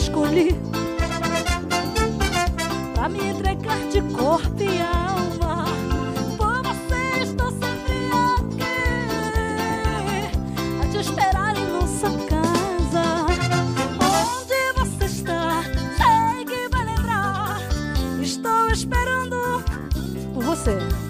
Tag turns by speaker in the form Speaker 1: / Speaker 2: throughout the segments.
Speaker 1: escolhi. Pra me entregar de corpo e alma Por você estou sempre aqui. A te esperar em nossa casa Onde você está, sei que vai lembrar. Estou esperando por você.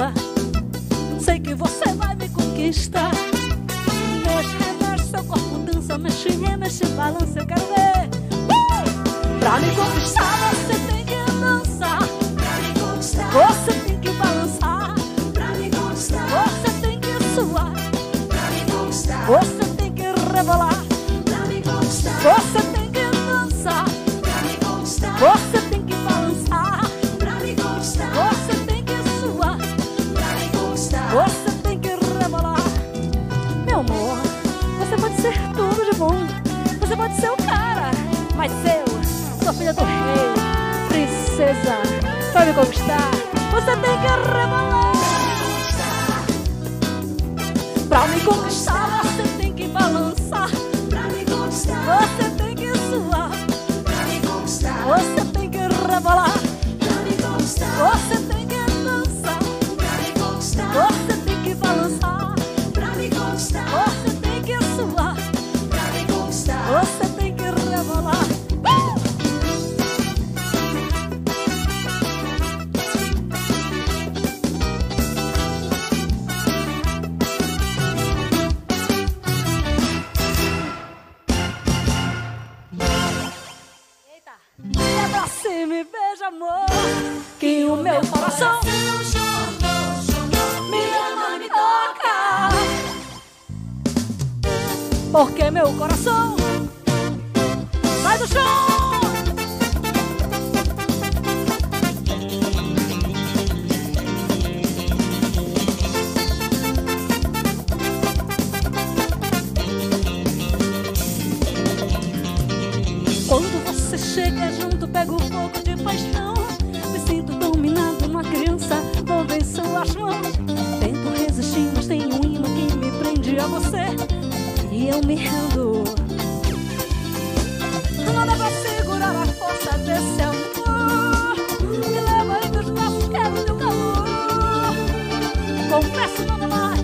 Speaker 1: Dança. Sei que você vai me conquistar. Mexe, remexe, seu corpo dança. Mexe, remexe, balança. Eu quero ver. Uh! Pra me conquistar, você tem que dançar. Você tem que balançar. Você tem que suar. Você tem que rebolar. Você tem que dançar. Você tem que balançar. Sou filha do rei, princesa. Pra me conquistar, você tem que rebolar. Pra me conquistar, você tem que balançar. Você tem que suar. Você tem que rebolar. Você tem que dançar. Amor. Que o meu coração me ama e me toca. Porque meu coração eu me rendo. Nada pra segurar a força desse amor. Me leva entre os braços, quero teu calor. Confesso nada mais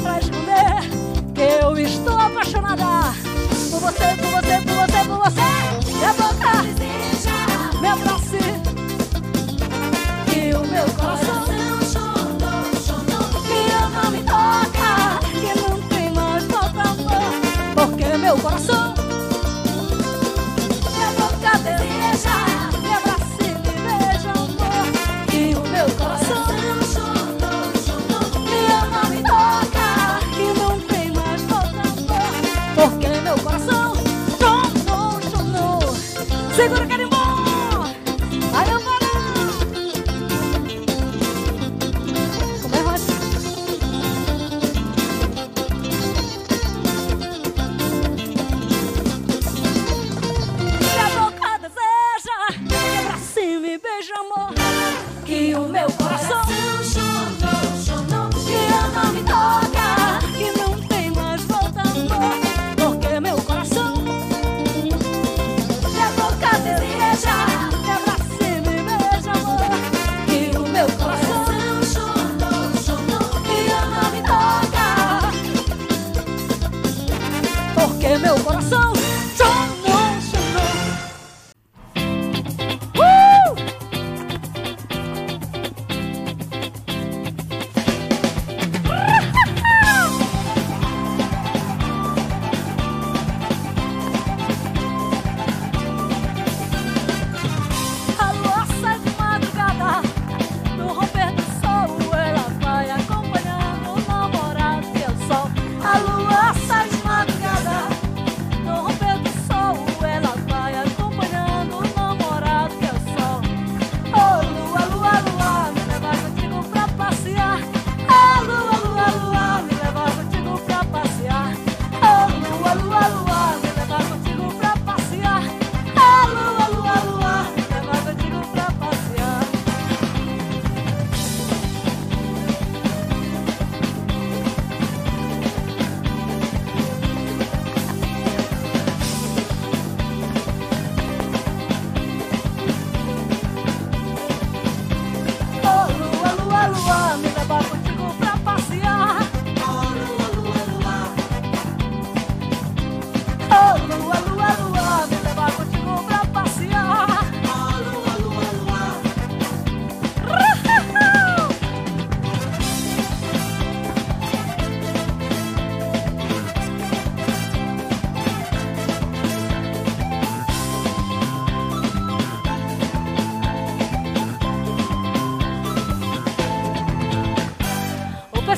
Speaker 1: pra esconder que eu estou apaixonada por você, por você, por você,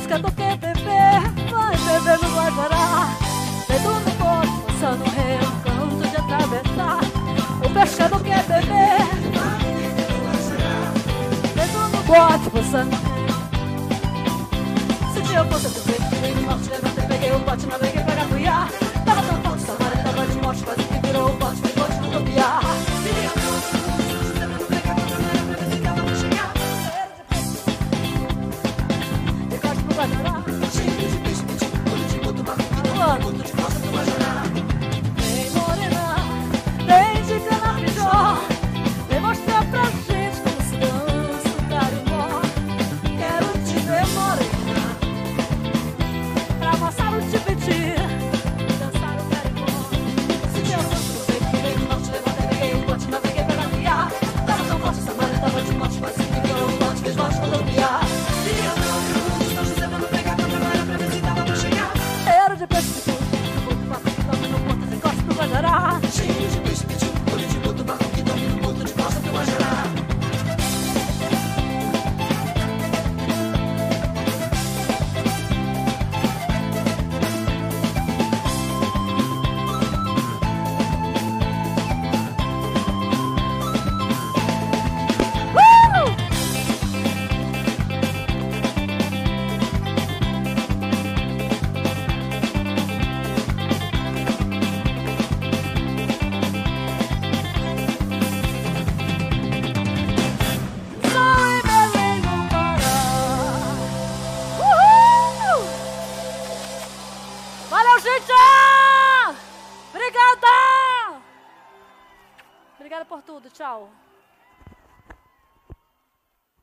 Speaker 1: busca do que beber, vai bebendo no Guajará. Dedo no pote, passando rei rio, canto de atravessar. O pescador quer beber, vai beber no Guajará. Dedo no pote, moça no rio. Se eu fosse que, eu não te levantei, peguei o pote, naveguei para Guiar. Tchau.